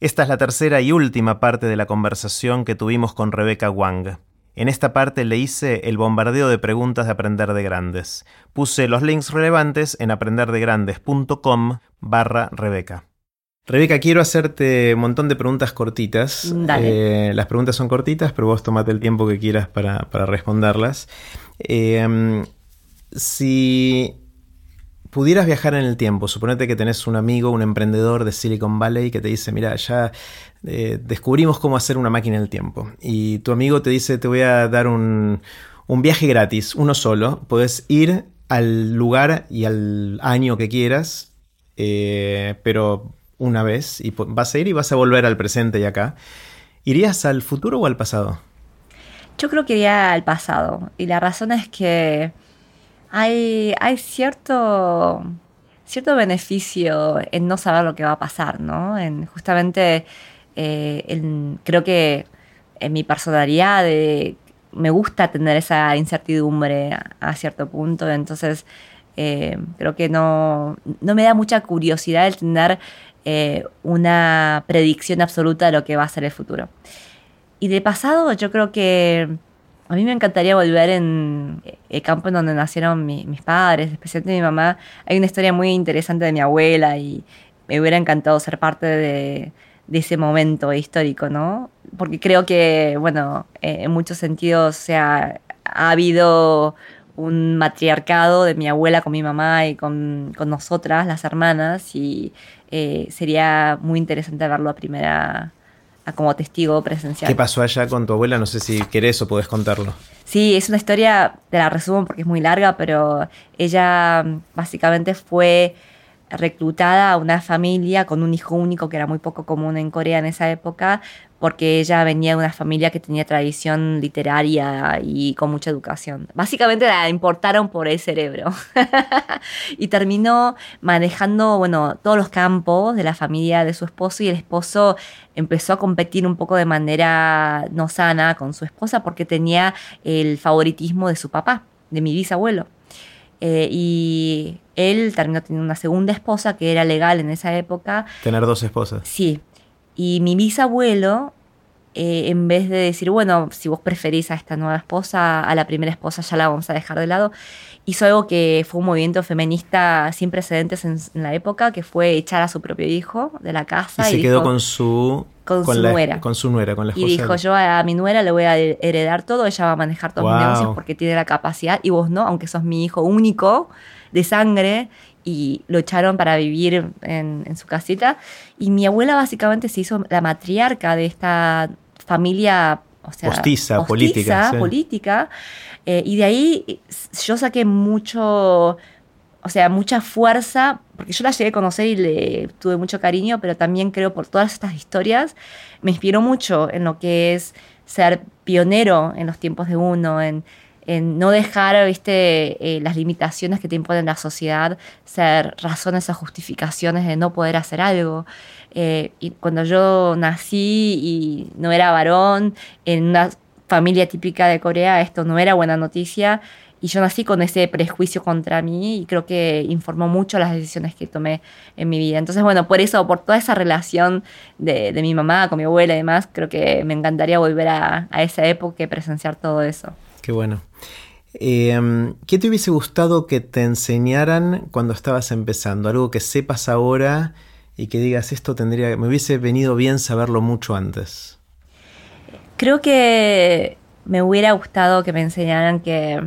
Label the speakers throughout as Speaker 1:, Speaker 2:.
Speaker 1: Esta es la tercera y última parte de la conversación que tuvimos con Rebeca Wang. En esta parte le hice el bombardeo de preguntas de Aprender de Grandes. Puse los links relevantes en aprenderdegrandes.com barra Rebeca. Rebeca, quiero hacerte un montón de preguntas cortitas.
Speaker 2: Dale.
Speaker 1: Eh, las preguntas son cortitas, pero vos tomate el tiempo que quieras para, para responderlas. Eh, si pudieras viajar en el tiempo, suponete que tenés un amigo, un emprendedor de Silicon Valley que te dice, mira, ya eh, descubrimos cómo hacer una máquina del tiempo. Y tu amigo te dice, te voy a dar un, un viaje gratis, uno solo. Podés ir al lugar y al año que quieras, eh, pero una vez, y vas a ir y vas a volver al presente y acá. ¿Irías al futuro o al pasado?
Speaker 2: Yo creo que iría al pasado. Y la razón es que hay, cierto, cierto beneficio en no saber lo que va a pasar, ¿no? En justamente, eh, creo que en mi personalidad de, me gusta tener esa incertidumbre a, cierto punto, entonces eh, creo que no, no me da mucha curiosidad el tener eh, una predicción absoluta de lo que va a ser el futuro. Y de pasado, yo creo que a mí me encantaría volver en el campo en donde nacieron mi, mis padres, especialmente mi mamá. Hay una historia muy interesante de mi abuela y me hubiera encantado ser parte de, de ese momento histórico, ¿no? Porque creo que, bueno, eh, en muchos sentidos o sea, ha habido un matriarcado de mi abuela con mi mamá y con, con nosotras, las hermanas, y eh, sería muy interesante verlo a primera, a como testigo presencial.
Speaker 1: ¿Qué pasó allá con tu abuela? No sé si querés o podés contarlo.
Speaker 2: Sí, es una historia, te la resumo porque es muy larga, pero ella básicamente fue reclutada a una familia con un hijo único que era muy poco común en Corea en esa época, porque ella venía de una familia que tenía tradición literaria y con mucha educación. Básicamente la importaron por el cerebro. y terminó manejando, bueno, todos los campos de la familia de su esposo y el esposo empezó a competir un poco de manera no sana con su esposa porque tenía el favoritismo de su papá, de mi bisabuelo. Eh, y él terminó teniendo una segunda esposa que era legal en esa época.
Speaker 1: Tener dos esposas.
Speaker 2: Sí. Y mi bisabuelo, eh, en vez de decir, bueno, si vos preferís a esta nueva esposa, a la primera esposa ya la vamos a dejar de lado, hizo algo que fue un movimiento feminista sin precedentes en, en la época, que fue echar a su propio hijo de la casa.
Speaker 1: Y,
Speaker 2: y
Speaker 1: se quedó con su
Speaker 2: con,
Speaker 1: con
Speaker 2: su
Speaker 1: la,
Speaker 2: nuera.
Speaker 1: Con su nuera, con la esposa.
Speaker 2: Y dijo, yo a mi nuera le voy a heredar todo, ella va a manejar todos
Speaker 1: Wow.
Speaker 2: mis negocios porque tiene la capacidad y vos no, aunque sos mi hijo único de sangre. Y lo echaron para vivir en, en su casita. Y mi abuela básicamente se hizo la matriarca de esta familia, o sea,
Speaker 1: Postiza, política, sí.
Speaker 2: Eh, y de ahí yo saqué mucho, o sea, mucha fuerza, porque yo la llegué a conocer y le tuve mucho cariño, pero también creo por todas estas historias, me inspiró mucho en lo que es ser pionero en los tiempos de uno, en, en no dejar ¿viste? Eh, las limitaciones que te impone la sociedad ser razones o justificaciones de no poder hacer algo. Eh, y cuando yo nací y no era varón, en una familia típica de Corea, esto no era buena noticia. Y yo nací con ese prejuicio contra mí y creo que informó mucho las decisiones que tomé en mi vida. Entonces, bueno, por eso, por toda esa relación de, de mi mamá con mi abuela y demás, creo que me encantaría volver a, a esa época y presenciar todo eso.
Speaker 1: Qué bueno. Eh, ¿Qué te hubiese gustado que te enseñaran cuando estabas empezando? Algo que sepas ahora y que digas esto tendría, me hubiese venido bien saberlo mucho antes.
Speaker 2: Creo que me hubiera gustado que me enseñaran que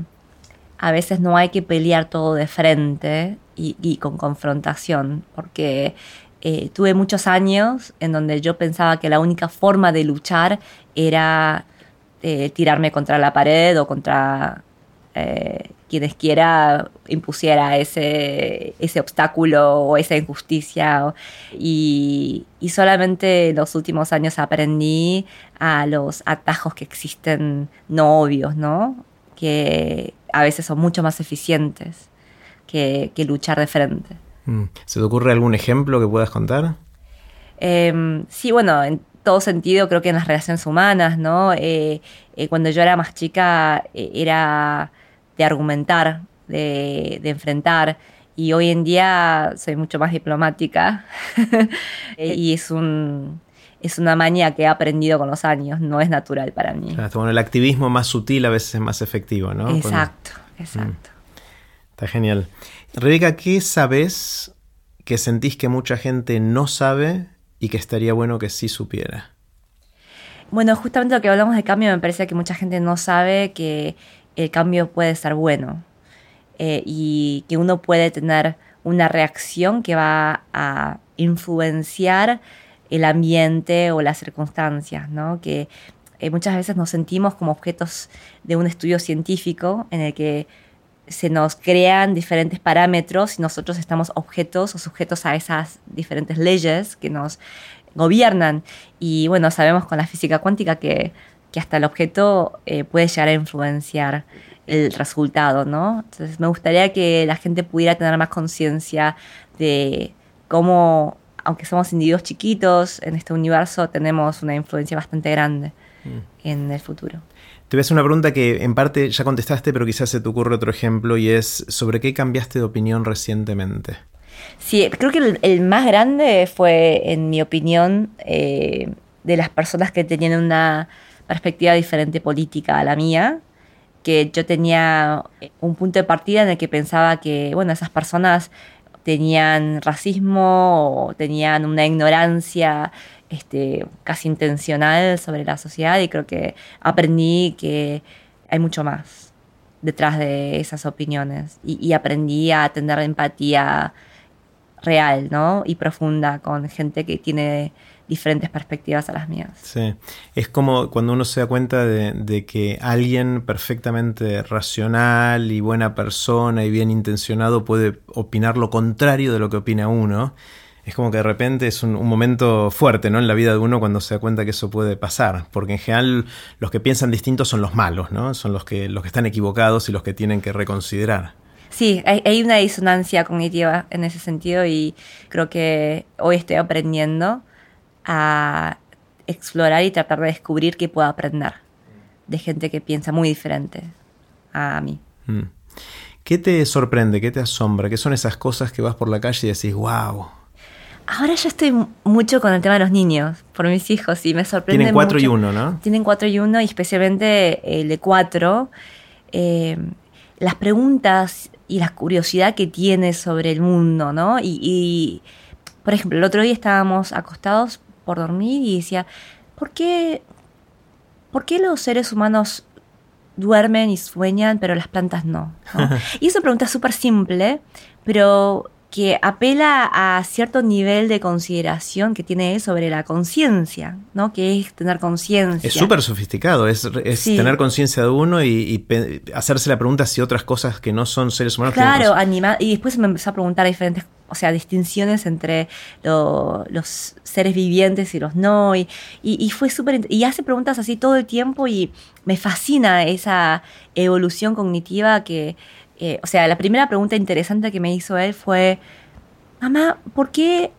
Speaker 2: a veces no hay que pelear todo de frente y, y con confrontación, porque eh, tuve muchos años en donde yo pensaba que la única forma de luchar era eh, tirarme contra la pared o contra eh, quienes quiera impusiera ese, ese obstáculo o esa injusticia. O, y, y, solamente en los últimos años aprendí a los atajos que existen no obvios, ¿no? Que a veces son mucho más eficientes que, que luchar de frente.
Speaker 1: Mm. ¿Se te ocurre algún ejemplo que puedas contar?
Speaker 2: Eh, sí, bueno, en todo sentido creo que en las relaciones humanas, ¿no? Eh, eh, cuando yo era más chica eh, era de argumentar, de, de, enfrentar, y hoy en día soy mucho más diplomática y es un... es una manía que he aprendido con los años, no es natural para mí.
Speaker 1: bueno, el activismo más sutil a veces es más efectivo, ¿no?
Speaker 2: Exacto, exacto.
Speaker 1: Mm. Está genial. Rebeca, ¿qué sabes que sentís que mucha gente no sabe y que estaría bueno que sí supiera?
Speaker 2: Bueno, justamente lo que hablamos de cambio me parece que mucha gente no sabe que el cambio puede ser bueno eh, y que uno puede tener una reacción que va a influenciar el ambiente o las circunstancias, ¿no? Que eh, muchas veces nos sentimos como objetos de un estudio científico en el que se nos crean diferentes parámetros y nosotros estamos objetos o sujetos a esas diferentes leyes que nos gobiernan. Y bueno, sabemos con la física cuántica que, hasta el objeto eh, puede llegar a influenciar el resultado, ¿no? Entonces me gustaría que la gente pudiera tener más conciencia de cómo, aunque somos individuos chiquitos en este universo, tenemos una influencia bastante grande mm. en el futuro.
Speaker 1: Te voy a hacer una pregunta que en parte ya contestaste, pero quizás se te ocurre otro ejemplo y es ¿sobre qué cambiaste de opinión recientemente?
Speaker 2: Sí, creo que el, más grande fue, en mi opinión, eh, de las personas que tenían una perspectiva diferente política a la mía, que yo tenía un punto de partida en el que pensaba que, bueno, esas personas tenían racismo o tenían una ignorancia este, casi intencional sobre la sociedad y creo que aprendí que hay mucho más detrás de esas opiniones y, aprendí a tener empatía real ¿no? y profunda con gente que tiene diferentes perspectivas a las mías.
Speaker 1: Sí, es como cuando uno se da cuenta de, que alguien perfectamente racional y buena persona y bien intencionado puede opinar lo contrario de lo que opina uno. Es como que de repente es un, momento fuerte ¿no? en la vida de uno cuando se da cuenta que eso puede pasar, porque en general los que piensan distintos son los malos, ¿no? son los que, los que están equivocados y los que tienen que reconsiderar.
Speaker 2: Sí, hay, hay una disonancia cognitiva en ese sentido y creo que hoy estoy aprendiendo a explorar y tratar de descubrir qué puedo aprender de gente que piensa muy diferente a mí. Mm.
Speaker 1: ¿Qué te sorprende? ¿Qué te asombra? ¿Qué son esas cosas que vas por la calle y decís, wow?
Speaker 2: Ahora yo estoy mucho con el tema de los niños, por mis hijos, y me sorprende.
Speaker 1: Tienen cuatro y uno, ¿no?
Speaker 2: Tienen cuatro y uno, y especialmente el de cuatro. Eh, las preguntas y la curiosidad que tiene sobre el mundo, ¿no? y, por ejemplo, el otro día estábamos acostados por dormir y decía, ¿por qué, ¿por qué los seres humanos duermen y sueñan, pero las plantas no? y es una pregunta súper simple, pero que apela a cierto nivel de consideración que tiene sobre la conciencia, ¿no? Que es tener conciencia.
Speaker 1: Es súper sofisticado, es, tener conciencia de uno y, hacerse la pregunta si otras cosas que no son seres humanos.
Speaker 2: Claro, anima y después me empezó a preguntar diferentes o sea, distinciones entre los seres vivientes y los no, y, y, fue súper, y hace preguntas así todo el tiempo y me fascina esa evolución cognitiva que, eh, o sea, la primera pregunta interesante que me hizo él fue, mamá, ¿por qué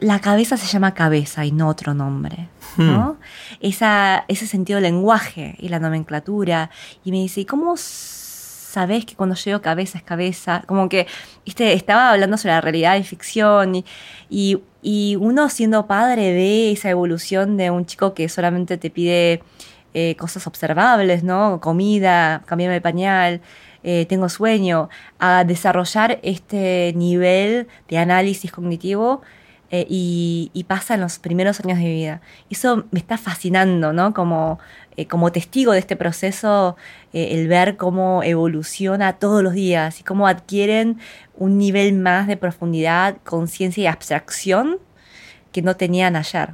Speaker 2: la cabeza se llama cabeza y no otro nombre? ¿no? Hmm. Esa, ese sentido del lenguaje y la nomenclatura. Y me dice, ¿y cómo sabes que cuando llego cabeza es cabeza, como que ¿viste? estaba hablando sobre la realidad y ficción y, y, uno siendo padre ve esa evolución de un chico que solamente te pide eh, cosas observables, ¿no? Comida, cambiarme de pañal, eh, tengo sueño, a desarrollar este nivel de análisis cognitivo eh, y, pasa en los primeros años de vida. Eso me está fascinando, ¿no? Como, eh, como testigo de este proceso, eh, el ver cómo evoluciona todos los días y cómo adquieren un nivel más de profundidad, conciencia y abstracción que no tenían ayer.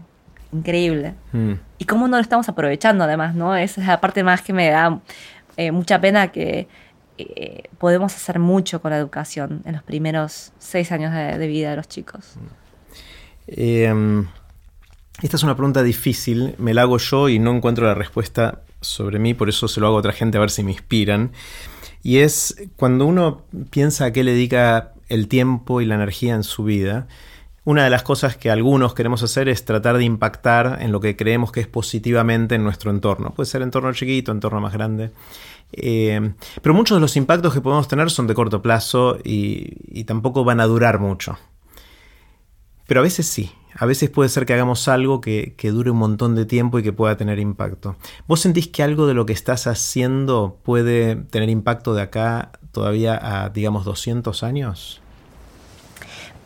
Speaker 2: Increíble. Mm. Y cómo no lo estamos aprovechando además, ¿no? Esa es la parte más que me da mucha pena que podemos hacer mucho con la educación en los primeros seis años de, vida de los chicos.
Speaker 1: Em, esta es una pregunta difícil, me la hago yo y no encuentro la respuesta sobre mí, por eso se lo hago a otra gente a ver si me inspiran. Y es cuando uno piensa a qué le dedica el tiempo y la energía en su vida, una de las cosas que algunos queremos hacer es tratar de impactar en lo que creemos que es positivamente en nuestro entorno. Puede ser entorno chiquito, entorno más grande. Em, pero muchos de los impactos que podemos tener son de corto plazo y tampoco van a durar mucho. Pero a veces sí, A veces puede ser que hagamos algo que, dure un montón de tiempo y que pueda tener impacto. ¿Vos sentís que algo de lo que estás haciendo puede tener impacto de acá todavía a, digamos, 200 años?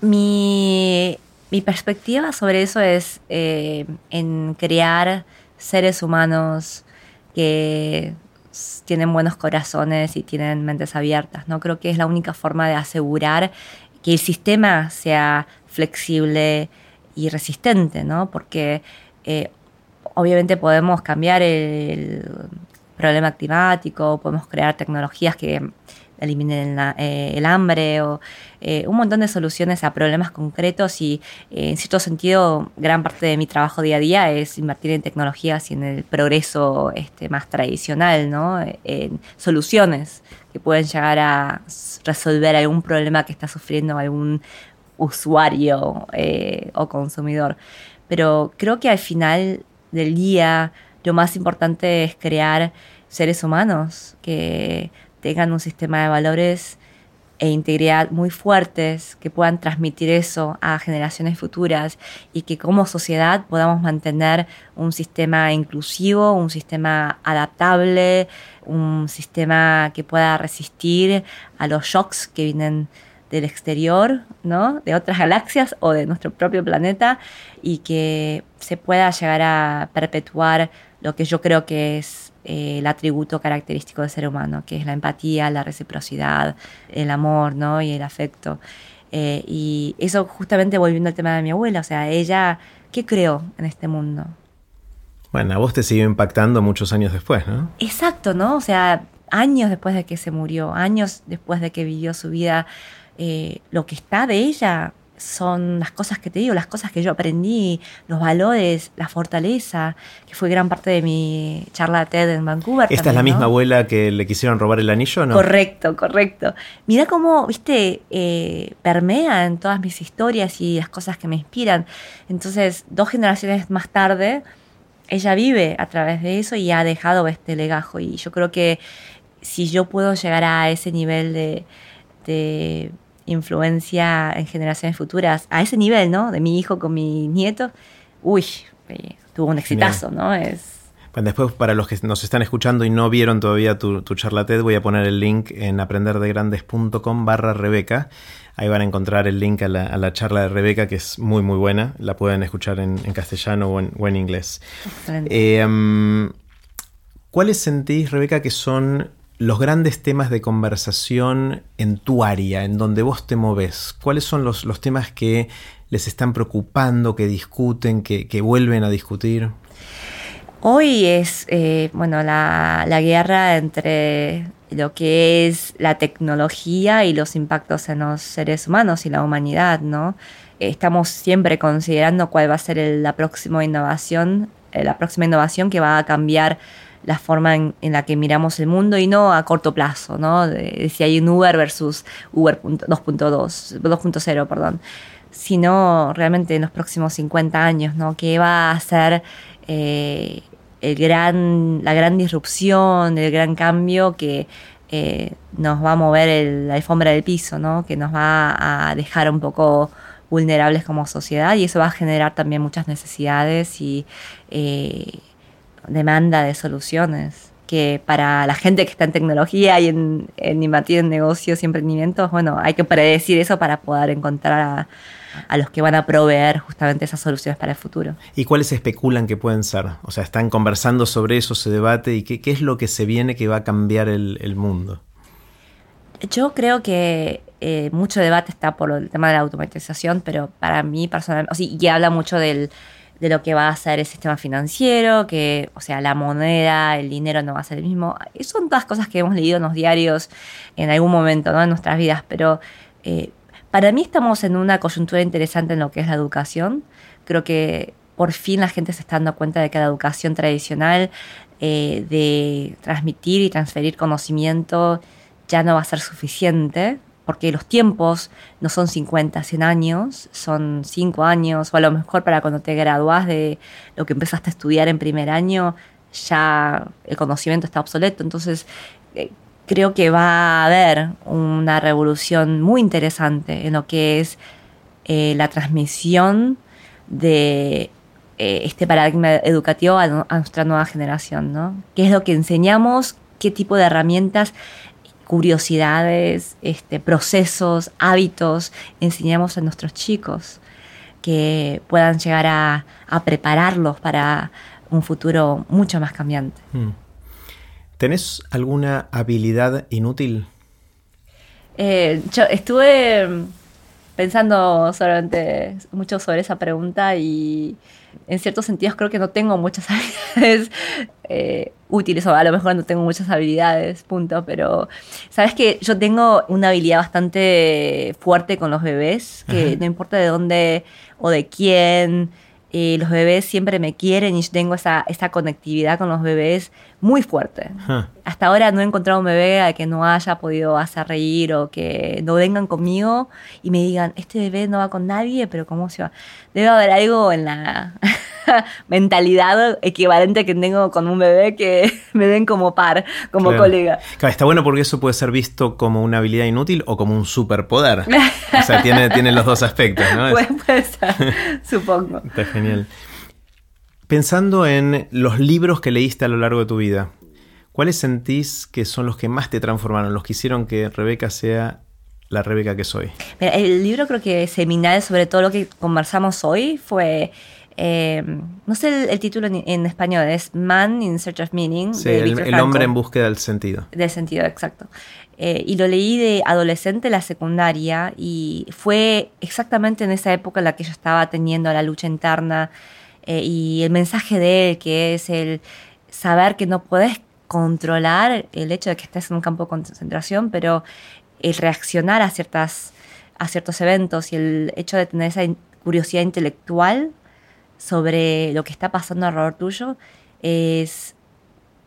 Speaker 2: Mi, perspectiva sobre eso es eh, en crear seres humanos que tienen buenos corazones y tienen mentes abiertas. ¿no? Creo que es la única forma de asegurar que el sistema sea flexible y resistente, ¿no? Porque eh, obviamente podemos cambiar el problema climático, podemos crear tecnologías que eliminen eh, el hambre o eh, un montón de soluciones a problemas concretos y en cierto sentido gran parte de mi trabajo día a día es invertir en tecnologías y en el progreso este, más tradicional, ¿no? en soluciones que pueden llegar a resolver algún problema que está sufriendo algún usuario eh, o consumidor. Pero creo que al final del día lo más importante es crear seres humanos que tengan un sistema de valores e integridad muy fuertes, que puedan transmitir eso a generaciones futuras y que como sociedad podamos mantener un sistema inclusivo, un sistema adaptable, un sistema que pueda resistir a los shocks que vienen del exterior, ¿no? de otras galaxias o de nuestro propio planeta y que se pueda llegar a perpetuar lo que yo creo que es eh, el atributo característico del ser humano, que es la empatía, la reciprocidad, el amor ¿no? y el afecto. Eh, y eso justamente volviendo al tema de mi abuela, o sea, ella, ¿qué creó en este mundo?
Speaker 1: Bueno, a vos te siguió impactando muchos años después, ¿no?
Speaker 2: Exacto, ¿no? O sea, años después de que se murió, años después de que vivió su vida, eh, lo que está de ella son las cosas que te digo, las cosas que yo aprendí, los valores, la fortaleza, que fue gran parte de mi charla TED en Vancouver.
Speaker 1: ¿Esta es la misma abuela que le quisieron robar el anillo no?
Speaker 2: Correcto, correcto. Mira cómo, viste, eh, permea en todas mis historias y las cosas que me inspiran. Entonces, dos generaciones más tarde, ella vive a través de eso y ha dejado este legajo. Y yo creo que si yo puedo llegar a ese nivel de influencia en generaciones futuras a ese nivel, ¿no? De mi hijo con mi nieto, uy, eh, tuvo un exitazo, ¿no? Es...
Speaker 1: Bueno, después, para los que nos están escuchando y no vieron todavía tu, tu charla TED, voy a poner el link en aprenderdegrandes.com barra Rebeca. Ahí van a encontrar el link a la, charla de Rebeca, que es muy, muy buena. La pueden escuchar en, castellano o en, inglés. Eh, um, ¿Cuáles sentís, Rebeca, que son los grandes temas de conversación en tu área, en donde vos te moves? ¿Cuáles son los, los temas que les están preocupando, que discuten, que, vuelven a discutir?
Speaker 2: Hoy es, eh, bueno, la, guerra entre lo que es la tecnología y los impactos en los seres humanos y la humanidad, ¿no? Estamos siempre considerando cuál va a ser la próxima innovación, eh, la próxima innovación que va a cambiar la forma en, la que miramos el mundo y no a corto plazo, ¿no? Si hay un Uber versus Uber 2.2, 2.0, perdón, sino realmente en los próximos 50 años, ¿no? ¿Qué va a ser eh, el gran, la gran disrupción, el gran cambio que eh, nos va a mover la alfombra del piso, ¿no? Que nos va a dejar un poco vulnerables como sociedad y eso va a generar también muchas necesidades y eh, demanda de soluciones que para la gente que está en tecnología y en, invertir en negocios y emprendimientos, bueno, hay que predecir eso para poder encontrar a, los que van a proveer justamente esas soluciones para el futuro.
Speaker 1: ¿Y cuáles especulan que pueden ser? O sea, están conversando sobre eso, se debate, ¿y qué, es lo que se viene que va a cambiar el, mundo?
Speaker 2: Yo creo que eh, mucho debate está por el tema de la automatización, pero para mí personalmente, o sea, y habla mucho del de lo que va a ser el sistema financiero, que, o sea, la moneda, el dinero no va a ser el mismo. Son todas cosas que hemos leído en los diarios en algún momento, ¿no? En nuestras vidas, pero eh, para mí estamos en una coyuntura interesante en lo que es la educación. Creo que por fin la gente se está dando cuenta de que la educación tradicional eh, de transmitir y transferir conocimiento ya no va a ser suficiente porque los tiempos no son 50, 100 años, son 5 años, o a lo mejor para cuando te gradúas de lo que empezaste a estudiar en primer año, ya el conocimiento está obsoleto. Entonces, eh, creo que va a haber una revolución muy interesante en lo que es eh, la transmisión de eh, este paradigma educativo a, nuestra nueva generación, ¿no? ¿Qué es lo que enseñamos? ¿Qué tipo de herramientas, curiosidades, este, procesos, hábitos enseñamos a nuestros chicos que puedan llegar a, prepararlos para un futuro mucho más cambiante? Hmm.
Speaker 1: ¿Tenés alguna habilidad inútil?
Speaker 2: Eh, yo estuve pensando solamente mucho sobre esa pregunta y en ciertos sentidos creo que no tengo muchas habilidades eh, útiles o a lo mejor no tengo muchas habilidades, punto, pero sabes que yo tengo una habilidad bastante fuerte con los bebés, que no importa de dónde o de quién, eh, los bebés siempre me quieren y yo tengo esa, esa conectividad con los bebés muy fuerte. Hasta ahora no he encontrado un bebé al que no haya podido hacer reír o que no vengan conmigo y me digan, este bebé no va con nadie, pero ¿cómo se va? Debe haber algo en la mentalidad equivalente que tengo con un bebé que me ven como par, como colega.
Speaker 1: está bueno porque eso puede ser visto como una habilidad inútil o como un superpoder. o sea, tiene, tiene los dos aspectos, ¿no?
Speaker 2: Puede, ser, supongo.
Speaker 1: Está genial. Pensando en los libros que leíste a lo largo de tu vida, ¿cuáles sentís que son los que más te transformaron, los que hicieron que Rebeca sea la Rebeca que soy?
Speaker 2: el libro creo que seminal sobre todo lo que conversamos hoy fue eh, no sé el, título en, español, es Man in Search of Meaning.
Speaker 1: Sí, el, hombre en búsqueda del sentido.
Speaker 2: Del sentido, exacto. Eh, y lo leí de adolescente la secundaria y fue exactamente en esa época en la que yo estaba teniendo la lucha interna eh, y el mensaje de él que es el saber que no puedes controlar el hecho de que estés en un campo de concentración, pero el reaccionar a, ciertas, a ciertos eventos y el hecho de tener esa curiosidad intelectual sobre lo que está pasando alrededor tuyo es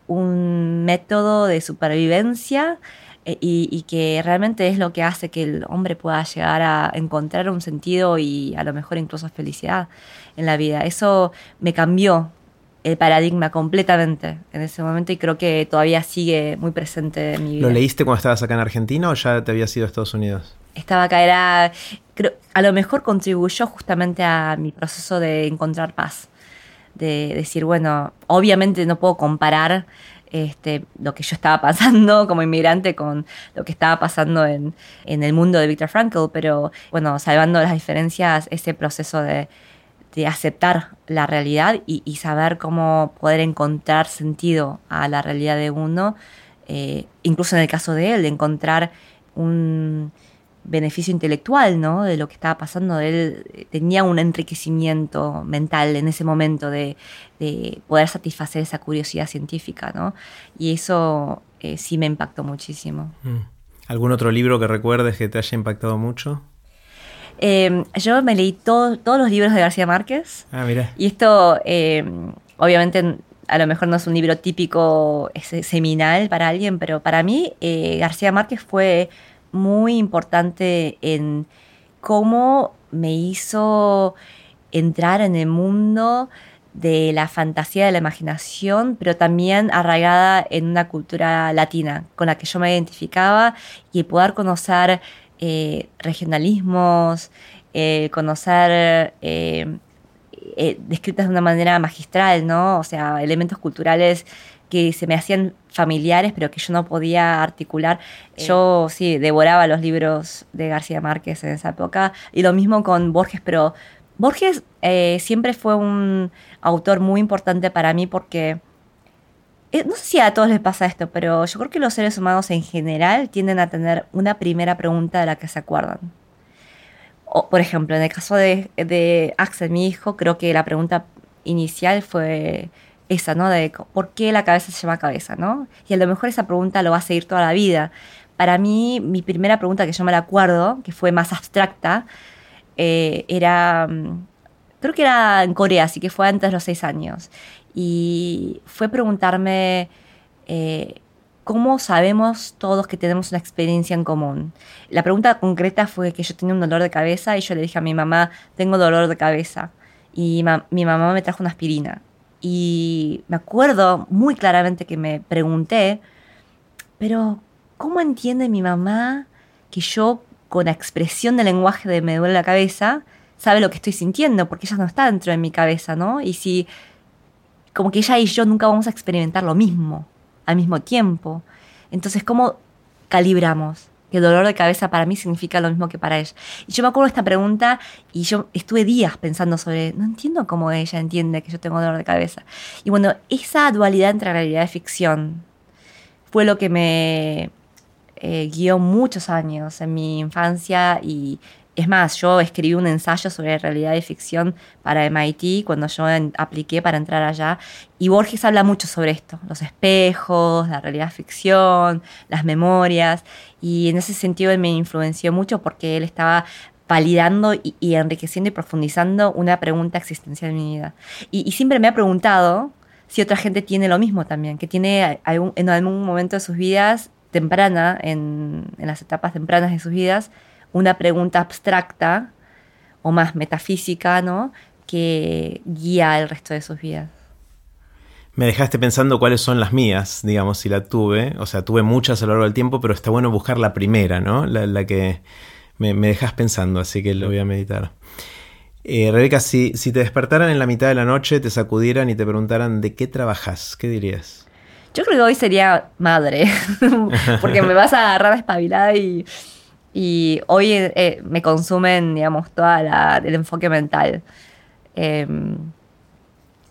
Speaker 2: un método de supervivencia eh, y, que realmente es lo que hace que el hombre pueda llegar a encontrar un sentido y a lo mejor incluso felicidad en la vida. Eso me cambió el paradigma completamente en ese momento y creo que todavía sigue muy presente en mi vida.
Speaker 1: ¿Lo leíste cuando estabas acá en Argentina o ya te habías ido a Estados Unidos?
Speaker 2: Estaba acá, era, creo, a lo mejor contribuyó justamente a mi proceso de encontrar paz, de decir, bueno, obviamente no puedo comparar este, lo que yo estaba pasando como inmigrante con lo que estaba pasando en, en el mundo de Viktor Frankl, pero bueno, salvando las diferencias, ese proceso de, de aceptar la realidad y, saber cómo poder encontrar sentido a la realidad de uno, eh, incluso en el caso de él, de encontrar un beneficio intelectual, ¿no? De lo que estaba pasando. Él eh, tenía un enriquecimiento mental en ese momento de, poder satisfacer esa curiosidad científica, ¿no? Y eso eh, sí me impactó muchísimo. Mm.
Speaker 1: ¿Algún otro libro que recuerdes que te haya impactado mucho?
Speaker 2: Em, yo me leí todos los libros de García Márquez.
Speaker 1: Ah, mira.
Speaker 2: Y esto, em, obviamente, a lo mejor no es un libro típico seminal para alguien, pero para mí eh, García Márquez fue muy importante en cómo me hizo entrar en el mundo de la fantasía, de la imaginación, pero también arraigada en una cultura latina con la que yo me identificaba y poder conocer eh, regionalismos, eh, conocer eh, descritas de una manera magistral, ¿no? O sea, elementos culturales que se me hacían familiares, pero que yo no podía articular. Yo sí, devoraba los libros de García Márquez en esa época, y lo mismo con Borges, pero Borges siempre fue un autor muy importante para mí porque no sé si a todos les pasa esto, pero yo creo que los seres humanos en general tienden a tener una primera pregunta de la que se acuerdan. O, por ejemplo, en el caso de, Axel, mi hijo, creo que la pregunta inicial fue esa, ¿no? De por qué la cabeza se llama cabeza, ¿no? Y a lo mejor esa pregunta lo va a seguir toda la vida. Para mí, mi primera pregunta, que yo me la acuerdo, que fue más abstracta, eh, era, mm, creo que era en Corea, así que fue antes de los seis años y fue preguntarme eh, cómo sabemos todos que tenemos una experiencia en común. La pregunta concreta fue que yo tenía un dolor de cabeza y yo le dije a mi mamá, tengo dolor de cabeza. Y mi mamá me trajo una aspirina. Y me acuerdo muy claramente que me pregunté, pero ¿cómo entiende mi mamá que yo, con la expresión del lenguaje de me duele la cabeza, sabe lo que estoy sintiendo, porque ella no está dentro de mi cabeza, ¿no? Y si, como que ella y yo nunca vamos a experimentar lo mismo al mismo tiempo. Entonces, ¿cómo calibramos? Que el dolor de cabeza para mí significa lo mismo que para ella. Y yo me acuerdo de esta pregunta y yo estuve días pensando sobre, no entiendo cómo ella entiende que yo tengo dolor de cabeza. Y bueno, esa dualidad entre realidad y ficción fue lo que me eh, guió muchos años en mi infancia y es más, yo escribí un ensayo sobre realidad y ficción para MIT cuando yo apliqué para entrar allá. Y Borges habla mucho sobre esto, los espejos, la realidad ficción, las memorias. Y en ese sentido él me influenció mucho porque él estaba validando y, enriqueciendo y profundizando una pregunta existencial en mi vida. Y, siempre me ha preguntado si otra gente tiene lo mismo también, que tiene en algún momento de sus vidas, temprana, en, en las etapas tempranas de sus vidas, una pregunta abstracta o más metafísica, ¿no? Que guía el resto de sus vidas.
Speaker 1: Me dejaste pensando cuáles son las mías, digamos, si la tuve. O sea, tuve muchas a lo largo del tiempo, pero está bueno buscar la primera, ¿no? La, que me, dejas pensando, así que lo voy a meditar. Eh, Rebeca, si, si te despertaran en la mitad de la noche, te sacudieran y te preguntaran de qué trabajas, ¿qué dirías?
Speaker 2: Yo creo que hoy sería madre, porque me vas a agarrar espabilada y y hoy eh, me consumen, digamos, todo el enfoque mental. Em,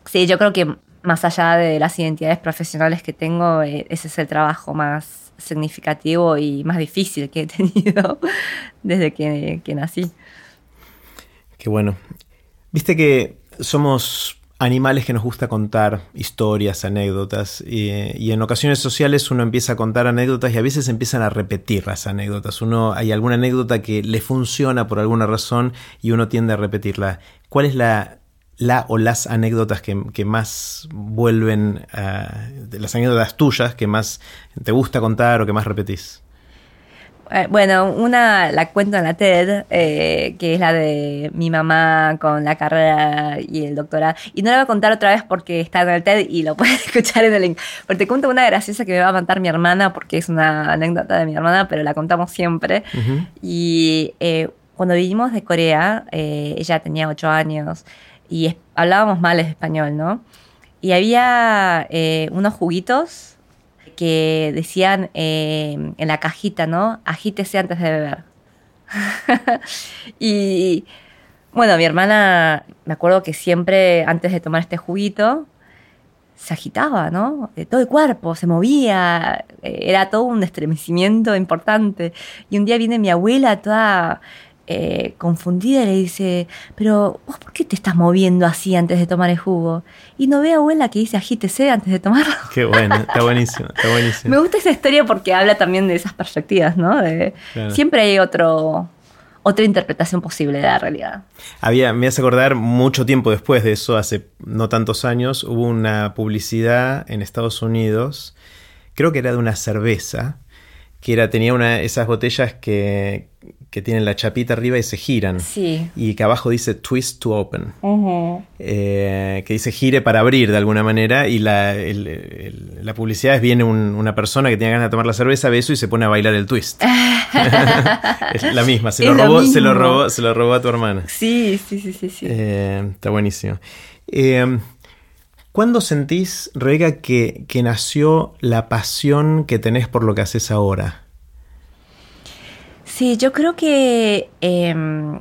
Speaker 2: sí, yo creo que más allá de las identidades profesionales que tengo, eh, ese es el trabajo más significativo y más difícil que he tenido desde que, que nací.
Speaker 1: Qué bueno. Viste que somos animales que nos gusta contar historias, anécdotas, y, en ocasiones sociales uno empieza a contar anécdotas y a veces empiezan a repetir las anécdotas. Uno hay alguna anécdota que le funciona por alguna razón y uno tiende a repetirla. ¿Cuál es la, la o las anécdotas que, más vuelven, a, las anécdotas tuyas que más te gusta contar o que más repetís?
Speaker 2: Eh, bueno, una la cuento en la TED, eh, que es la de mi mamá con la carrera y el doctorado. Y no la voy a contar otra vez porque está en el TED y lo puedes escuchar en el link. Pero te cuento una graciosa que me va a contar mi hermana porque es una anécdota de mi hermana, pero la contamos siempre. Y eh, cuando vivimos de Corea, ella tenía ocho años y hablábamos mal español, ¿no? Y había unos juguitos que decían eh, en la cajita, ¿no? Agítese antes de beber. y bueno, mi hermana, me acuerdo que siempre antes de tomar este juguito, se agitaba, ¿no? De todo el cuerpo, se movía, eh, era todo un estremecimiento importante. Y un día viene mi abuela toda eh, confundida le dice, pero vos por qué te estás moviendo así antes de tomar el jugo? Y no ve abuela que dice agítese antes de tomarlo.
Speaker 1: Qué bueno, está buenísimo, está buenísimo.
Speaker 2: Me gusta esa historia porque habla también de esas perspectivas, ¿no? Siempre hay otro, otra interpretación posible de la realidad.
Speaker 1: Había, me hace acordar, mucho tiempo después de eso, hace no tantos años, hubo una publicidad en Estados Unidos, creo que era de una cerveza, que era, tenía una, esas botellas que, que tienen la chapita arriba y se giran.
Speaker 2: Sí.
Speaker 1: Y que abajo dice twist to open. Eh, que dice gire para abrir de alguna manera. Y la, la publicidad es viene una persona que tiene ganas de tomar la cerveza, ve eso y se pone a bailar el twist. es la misma, se lo, robó, se lo, robó, se lo robó a tu hermana.
Speaker 2: Sí, sí, sí, sí. sí.
Speaker 1: Eh, está buenísimo. Eh, ¿Cuándo sentís, Rega, que, que nació la pasión que tenés por lo que haces ahora?
Speaker 2: Sí, yo creo que, em,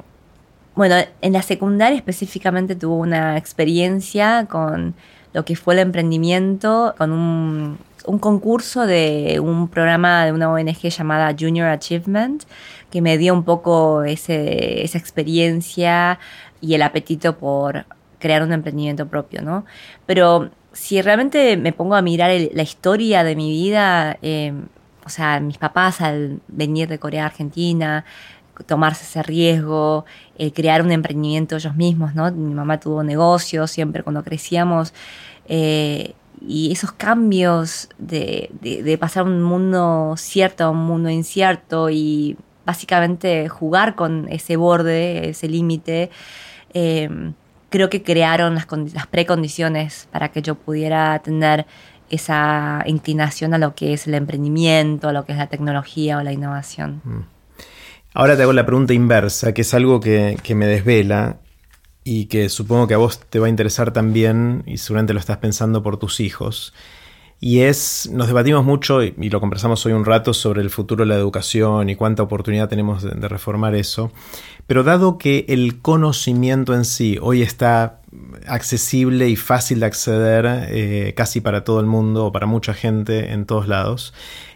Speaker 2: bueno, en la secundaria específicamente tuvo una experiencia con lo que fue el emprendimiento, con un, concurso de un programa de una ONG llamada Junior Achievement, que me dio un poco ese, esa experiencia y el apetito por crear un emprendimiento propio, ¿no? Pero si realmente me pongo a mirar la historia de mi vida, eh, o sea, mis papás al venir de Corea a Argentina, tomarse ese riesgo, el crear un emprendimiento ellos mismos, ¿no? Mi mamá tuvo negocios siempre cuando crecíamos. Eh, y esos cambios de, de, pasar un mundo cierto a un mundo incierto y básicamente jugar con ese borde, ese límite, eh, creo que crearon las, las precondiciones para que yo pudiera tener esa inclinación a lo que es el emprendimiento, a lo que es la tecnología o la innovación. Mm.
Speaker 1: Ahora te hago la pregunta inversa, que es algo que, que me desvela y que supongo que a vos te va a interesar también y seguramente lo estás pensando por tus hijos. Y es, nos debatimos mucho y, lo conversamos hoy un rato sobre el futuro de la educación y cuánta oportunidad tenemos de, reformar eso. Pero dado que el conocimiento en sí hoy está accesible y fácil de acceder eh, casi para todo el mundo o para mucha gente en todos lados,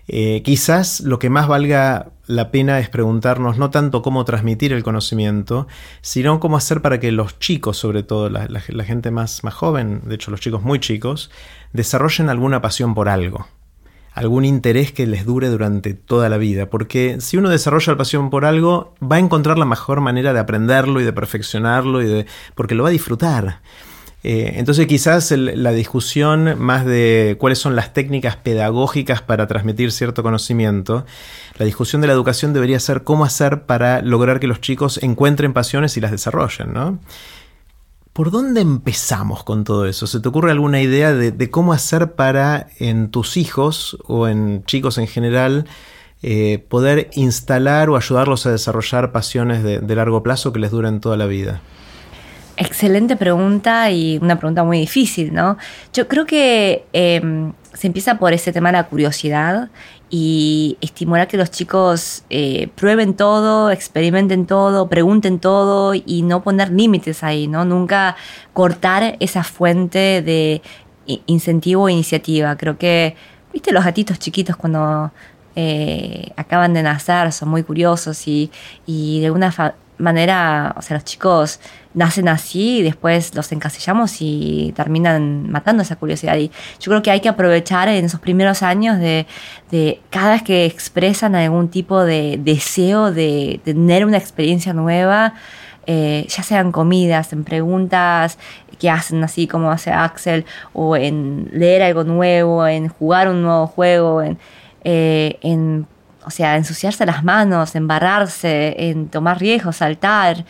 Speaker 1: eh, quizás lo que más valga la pena es preguntarnos no tanto cómo transmitir el conocimiento, sino cómo hacer para que los chicos, sobre todo la, la gente más, más joven, de hecho los chicos muy chicos, desarrollen alguna pasión por algo algún interés que les dure durante toda la vida, porque si uno desarrolla la pasión por algo, va a encontrar la mejor manera de aprenderlo y de perfeccionarlo, y de, porque lo va a disfrutar. Eh, entonces quizás la discusión más de cuáles son las técnicas pedagógicas para transmitir cierto conocimiento, la discusión de la educación debería ser cómo hacer para lograr que los chicos encuentren pasiones y las desarrollen, ¿no? ¿Por dónde empezamos con todo eso? ¿Se te ocurre alguna idea de, cómo hacer para en tus hijos o en chicos en general eh, poder instalar o ayudarlos a desarrollar pasiones de, largo plazo que les duren toda la vida?
Speaker 2: Excelente pregunta y una pregunta muy difícil, ¿no? Yo creo que em, se empieza por ese tema de la curiosidad y estimular que los chicos eh, prueben todo, experimenten todo, pregunten todo y no poner límites ahí, ¿no? Nunca cortar esa fuente de incentivo e iniciativa. Creo que, viste, los gatitos chiquitos cuando eh, acaban de nacer son muy curiosos y, y de alguna manera, o sea, los chicos nacen así y después los encasillamos y terminan matando esa curiosidad. Y yo creo que hay que aprovechar en esos primeros años de, cada vez que expresan algún tipo de deseo de, tener una experiencia nueva, eh, ya sean comidas, en preguntas que hacen así como hace Axel, o en leer algo nuevo, en jugar un nuevo juego, en, eh, en o sea, ensuciarse las manos, embarrarse, en tomar riesgos, saltar.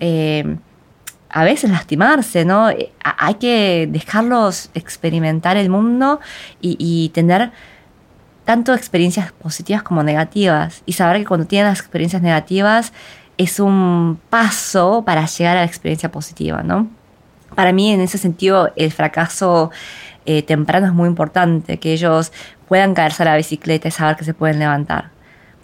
Speaker 2: Eh, a veces lastimarse, ¿no? Eh, hay que dejarlos experimentar el mundo y, tener tanto experiencias positivas como negativas y saber que cuando tienen las experiencias negativas es un paso para llegar a la experiencia positiva, ¿no? Para mí en ese sentido el fracaso eh, temprano es muy importante, que ellos puedan caerse a la bicicleta y saber que se pueden levantar.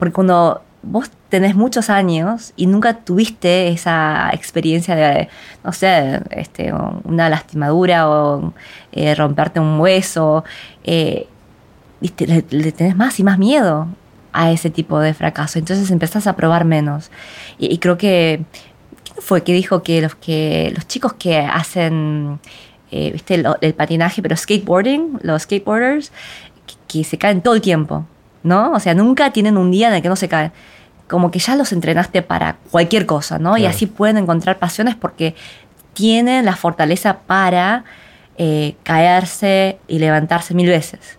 Speaker 2: Porque cuando vos tenés muchos años y nunca tuviste esa experiencia de, no sé, este, una lastimadura o eh, romperte un hueso, eh, Le, tenés más y más miedo a ese tipo de fracaso. Entonces empezás a probar menos. Y, creo que, ¿quién fue que dijo que los, que, los chicos que hacen, eh, viste, el, patinaje, pero skateboarding, los skateboarders, que se caen todo el tiempo? ¿No? O sea, nunca tienen un día en el que no se caen. Como que ya los entrenaste para cualquier cosa, ¿no? Y así pueden encontrar pasiones porque tienen la fortaleza para eh, caerse y levantarse mil veces.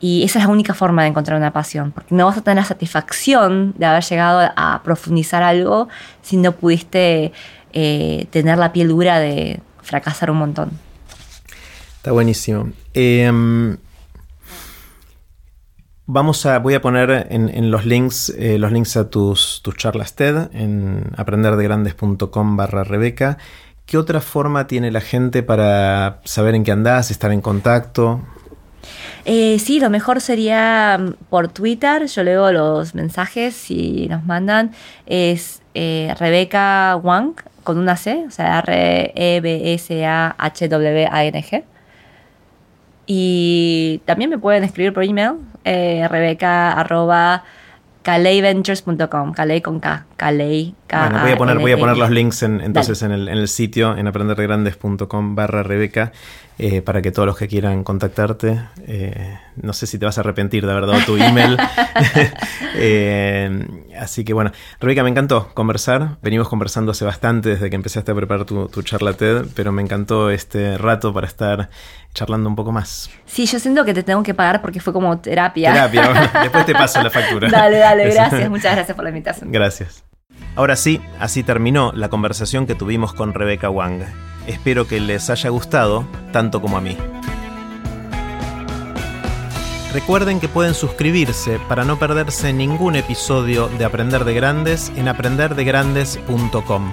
Speaker 2: Y esa es la única forma de encontrar una pasión, porque no vas a tener la satisfacción de haber llegado a profundizar algo si no pudiste eh, tener la piel dura de fracasar un montón.
Speaker 1: Está buenísimo. Eh, Vamos a, voy a poner en, los links eh, los links a tus, charlas TED en aprenderdegrandes.com barra Rebeca. ¿Qué otra forma tiene la gente para saber en qué andás, estar en contacto?
Speaker 2: Eh, sí, lo mejor sería mm, por Twitter. Yo leo los mensajes si nos mandan. Es eh, Rebeca Wang con una C, o sea, R-E-B-S-A-H-W-A-N-G. Y también me pueden escribir por email, eh, rebeca arroba calayventures.com, calay con K, calay,
Speaker 1: K voy a poner, voy a poner los links entonces en el, en el, sitio, en aprenderdegrandes.com barra rebeca, eh, para que todos los que quieran contactarte, eh, no sé si te vas a arrepentir de haber dado tu email. Eh, así que bueno, Rebeca, me encantó conversar. Venimos conversando hace bastante desde que empezaste a preparar tu, tu charla TED, pero me encantó este rato para estar charlando un poco más.
Speaker 2: Sí, yo siento que te tengo que pagar porque fue como terapia.
Speaker 1: Terapia, después te paso la factura.
Speaker 2: Dale, dale, gracias, muchas gracias por la invitación.
Speaker 1: Gracias. Ahora sí, así terminó la conversación que tuvimos con Rebeca Wang. Espero que les haya gustado tanto como a mí. Recuerden que pueden suscribirse para no perderse ningún episodio de Aprender de Grandes en aprenderdegrandes.com.